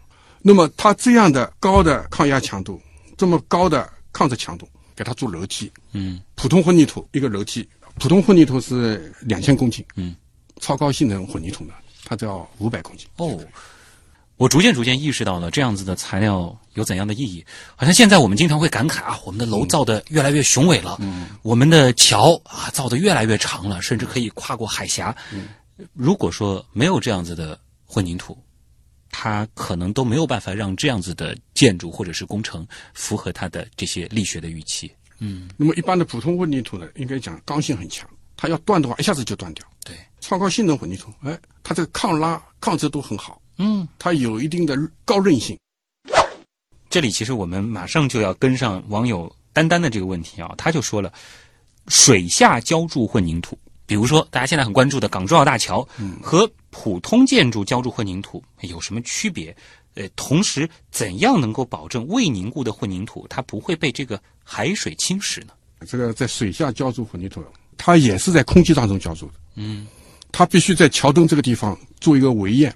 那么它这样的高的抗压强度，这么高的抗震强度，给它做楼梯，嗯，普通混凝土一个楼梯，普通混凝土是两千公斤，嗯，超高性能混凝土呢，它只要五百公斤。哦。我逐渐逐渐意识到了这样子的材料有怎样的意义。好像现在我们经常会感慨啊，我们的楼造的越来越雄伟了，我们的桥啊造的越来越长了，甚至可以跨过海峡。如果说没有这样子的混凝土，它可能都没有办法让这样子的建筑或者是工程符合它的这些力学的预期。嗯，那么一般的普通混凝土呢，应该讲刚性很强，它要断的话一下子就断掉。对，超高性能混凝土，哎，它这个抗拉、抗折都很好。嗯，它有一定的高韧性。这里其实我们马上就要跟上网友丹丹的这个问题啊，他就说了，水下浇筑混凝土，比如说大家现在很关注的港珠澳大桥，和普通建筑浇筑混凝土有什么区别？呃，同时怎样能够保证未凝固的混凝土它不会被这个海水侵蚀呢？这个在水下浇筑混凝土，它也是在空气当中浇筑的。嗯，它必须在桥墩这个地方做一个围堰。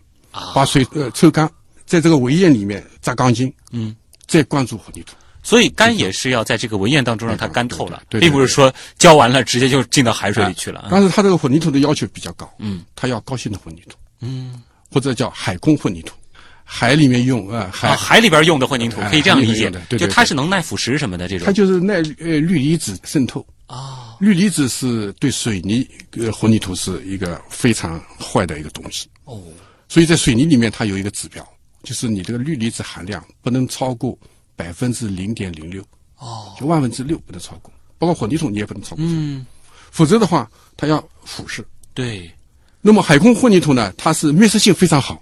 把水呃抽干，在这个围堰里面扎钢筋，嗯，再灌注混凝土。所以干也是要在这个围堰当中让它干透了，并不是说浇完了直接就进到海水里去了。但是它这个混凝土的要求比较高，嗯，它要高性能混凝土，嗯，或者叫海工混凝土，海里面用啊，海海里边用的混凝土可以这样理解，就它是能耐腐蚀什么的这种。它就是耐呃氯离子渗透。啊，氯离子是对水泥呃混凝土是一个非常坏的一个东西。哦。所以在水泥里面，它有一个指标，就是你这个氯离子含量不能超过百分之零点零六，哦，就万分之六不能超过，包括混凝土你也不能超过，嗯，否则的话它要腐蚀。对，那么海空混凝土呢，它是密实性非常好，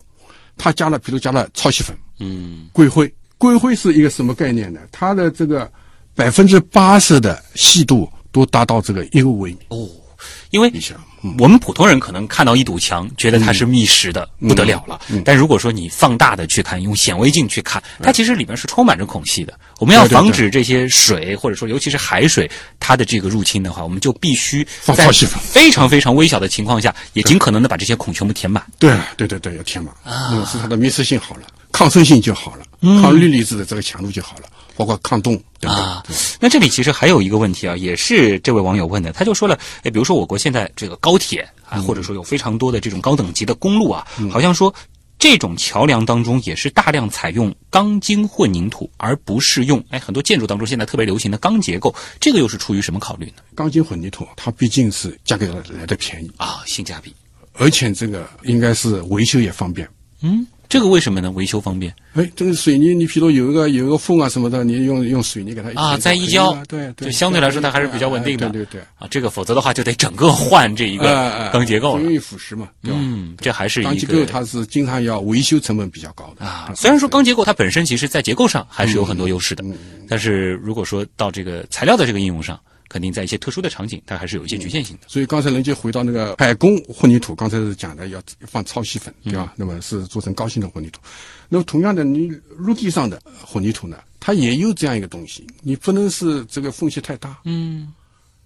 它加了，比如加了超细粉，嗯，硅灰，硅灰是一个什么概念呢？它的这个百分之八十的细度都达到这个一个微米。哦。因为我们普通人可能看到一堵墙，觉得它是密实的不得了了。但如果说你放大的去看，用显微镜去看，它其实里面是充满着孔隙的。我们要防止这些水，或者说尤其是海水，它的这个入侵的话，我们就必须在非常非常微小的情况下，也尽可能的把这些孔全部填满。对，对对对，要填满，啊，是它的密实性好了，抗渗性就好了，抗氯离子的这个强度就好了。包括抗冻啊，那这里其实还有一个问题啊，也是这位网友问的，他就说了，哎，比如说我国现在这个高铁啊，或者说有非常多的这种高等级的公路啊，好像说这种桥梁当中也是大量采用钢筋混凝土，而不是用哎很多建筑当中现在特别流行的钢结构，这个又是出于什么考虑呢？钢筋混凝土它毕竟是价格来的便宜。啊，性价比，而且这个应该是维修也方便，嗯。这个为什么呢？维修方便。哎，这个水泥，你比如有一个有一个缝啊什么的，你用用水泥给它啊，再一浇，对对，就相对来说它还是比较稳定的。对对对。啊，这个否则的话就得整个换这一个钢结构了，容易腐蚀嘛。对吧嗯，这还是一个钢结构，它是经常要维修成本比较高的啊。虽然说钢结构它本身其实在结构上还是有很多优势的，但是如果说到这个材料的这个应用上。肯定在一些特殊的场景，它还是有一些局限性的。所以刚才人就回到那个海工混凝土，刚才是讲的要放超细粉，对吧？那么是做成高性能混凝土。那么同样的，你陆地上的混凝土呢，它也有这样一个东西，你不能是这个缝隙太大。嗯，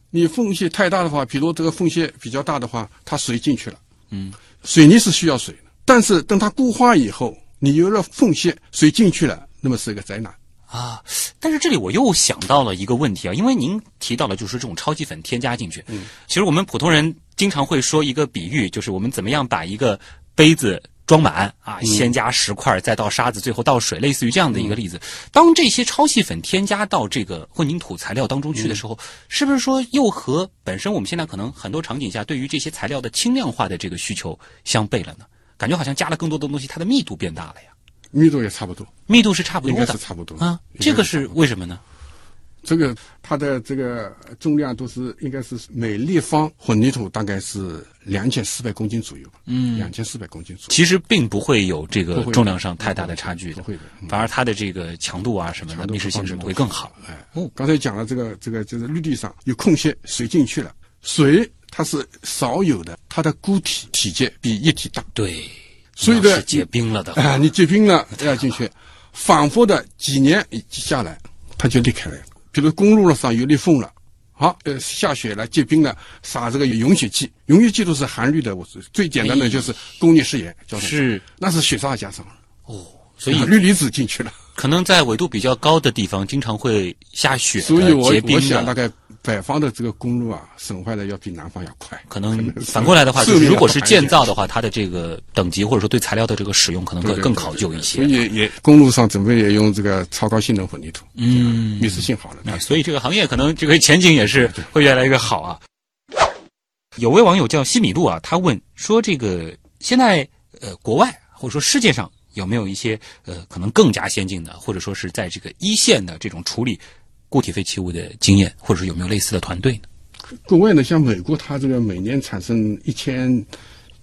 你缝隙太大的话，比如这个缝隙比较大的话，它水进去了。嗯，水泥是需要水的，但是等它固化以后，你有了缝隙，水进去了，那么是一个灾难。啊，但是这里我又想到了一个问题啊，因为您提到了就是这种超级粉添加进去，嗯，其实我们普通人经常会说一个比喻，就是我们怎么样把一个杯子装满啊，先加石块，再倒沙子，最后倒水，类似于这样的一个例子。当这些超细粉添加到这个混凝土材料当中去的时候，是不是说又和本身我们现在可能很多场景下对于这些材料的轻量化的这个需求相悖了呢？感觉好像加了更多的东西，它的密度变大了呀。密度也差不多，密度是差不多的，应该是差不多。啊。这个是为什么呢？这个它的这个重量都是应该是每立方混凝土大概是两千四百公斤左右吧，嗯，两千四百公斤左右。其实并不会有这个重量上太大的差距的，不会的。嗯。反而它的这个强度啊什么的，密实性是会更好。哎，哦。刚才讲了这个这个就是绿地上有空隙，水进去了，水它是少有的，它的固体体积比液体大，对，所以呢结冰了的话，哎，你结冰了要进去，反复的几年下来，它就裂开了。比如公路上有裂缝了，好，呃，下雪了，结冰了，撒这个溶雪剂，溶雪剂都是含氯的，我是最简单的就是工业食盐，是。那是雪上加上了，哦，所以氯离子进去了，可能在纬度比较高的地方，经常会下雪、所以我我想大的。概北方的这个公路啊，损坏的要比南方要快，可能反过来的话，就是如果是建造的话，它的这个等级或者说对材料的这个使用，可能会更考究一些。所。以也公路上准备也用这个超高性能混凝土，嗯。密实性好了，哎所以这个行业可能这个前景也是会越来越好啊。有位网友叫西米露啊，他问说：“这个现在呃，国外或者说世界上有没有一些呃可能更加先进的，或者说是在这个一线的这种处理固体废弃物的经验，或者是有没有类似的团队呢？国外呢，像美国，它这个每年产生一千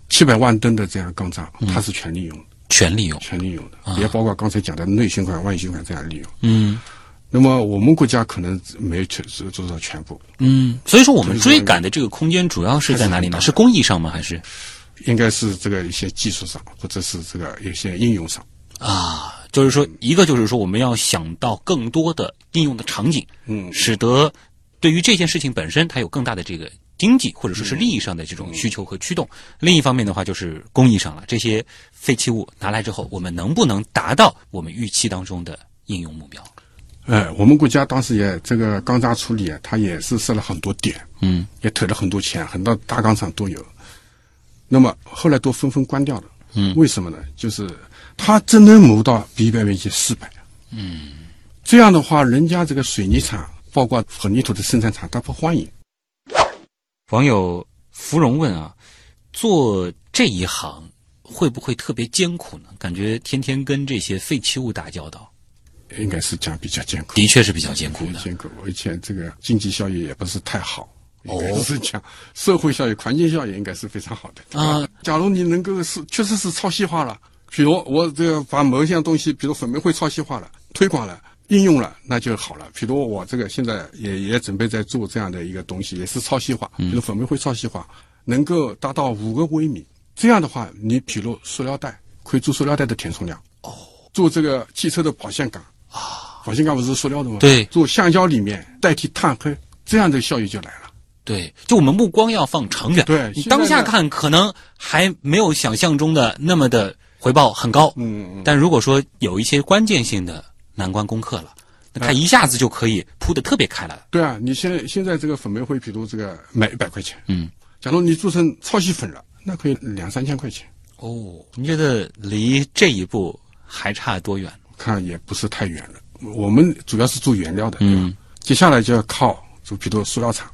七百万吨的这样钢渣，它是全利用的，全利用。全利用的，也包括刚才讲的内循环、外循环这样利用。嗯那么我们国家可能没有全做做到全部，嗯，所以说我们追赶的这个空间主要是在哪里呢？是工艺上吗？还是应该是这个一些技术上，或者是这个一些应用上。啊？就是说，一个就是说我们要想到更多的应用的场景，嗯，使得对于这件事情本身它有更大的这个经济或者说是利益上的这种需求和驱动。另一方面的话，就是工艺上了，这些废弃物拿来之后，我们能不能达到我们预期当中的应用目标？哎，我们国家当时也这个钢渣处理啊，它也是设了很多点，嗯也投了很多钱，很多大钢厂都有。那么后来都纷纷关掉了。嗯为什么呢？就是它只能磨到比百面积四百。嗯，这样的话，人家这个水泥厂，包括混凝土的生产厂，他不欢迎。网友芙蓉问啊，做这一行会不会特别艰苦呢？感觉天天跟这些废弃物打交道，应该是讲比较艰苦，的确是比较艰苦的。艰苦，而且这个经济效益也不是太好。哦是讲社会效益、环境效益应该是非常好的啊。假如你能够是确实是超细化了，比如我这个把某一项东西，比如粉煤灰超细化了、推广了、应用了，那就好了。比如我这个现在也也准备在做这样的一个东西，也是超细化，比如粉煤灰超细化，能够达到五个微米。这样的话，你比如塑料袋可以做塑料袋的填充量，哦，做这个汽车的保险杠啊，保险杠不是塑料的吗？对做橡胶里面代替碳黑，这样的效益就来了。对，就我们目光要放长远。对你当下看可能还没有想象中的那么的回报很高。嗯嗯。但如果说有一些关键性的难关攻克了，那它一下子就可以铺的特别开了。对啊，你现在现在这个粉煤灰，比如这个买一百块钱，嗯，假如你做成超细粉了，那可以两三千块钱，哦，你觉得离这一步还差多远？看也不是太远了。我们主要是做原料的？嗯接下来就要靠，就比如塑料厂，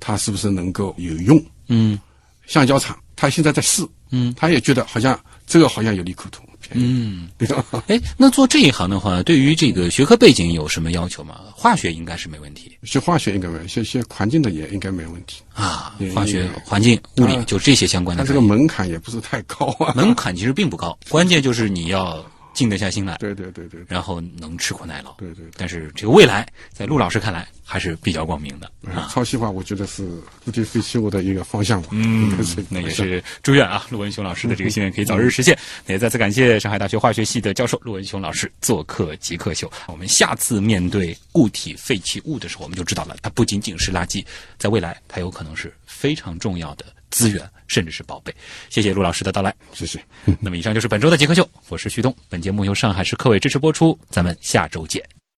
它是不是能够有用？嗯橡胶厂，它现在在试，嗯他也觉得好像这个好像有利可图，嗯。对吧？哎，那做这一行的话，对于这个学科背景有什么要求吗？化学应该是没问题学化学应该没有，学学环境的也应该没问题。啊，化学、环境、物理啊就这些相关的它这个。门槛也不是太高啊。门槛其实并不高，关键就是你要静得下心来，对对对对对然后能吃苦耐劳。对对对。但是这个未来，在陆老师看来还是比较光明的嗯啊。超细化，我觉得是固体废弃物的一个方向吧。嗯那也是祝愿啊，陆文雄老师的这个心愿可以早日实现。那也再次感谢上海大学化学系的教授陆文雄老师做客极客秀。我们下次面对固体废弃物的时候，我们就知道了，它不仅仅是垃圾，在未来它有可能是非常重要的资源，甚至是宝贝。谢谢陆老师的到来。谢谢。那么以上就是本周的极客秀，我是旭东。本节目由上海市科委支持播出，咱们下周见。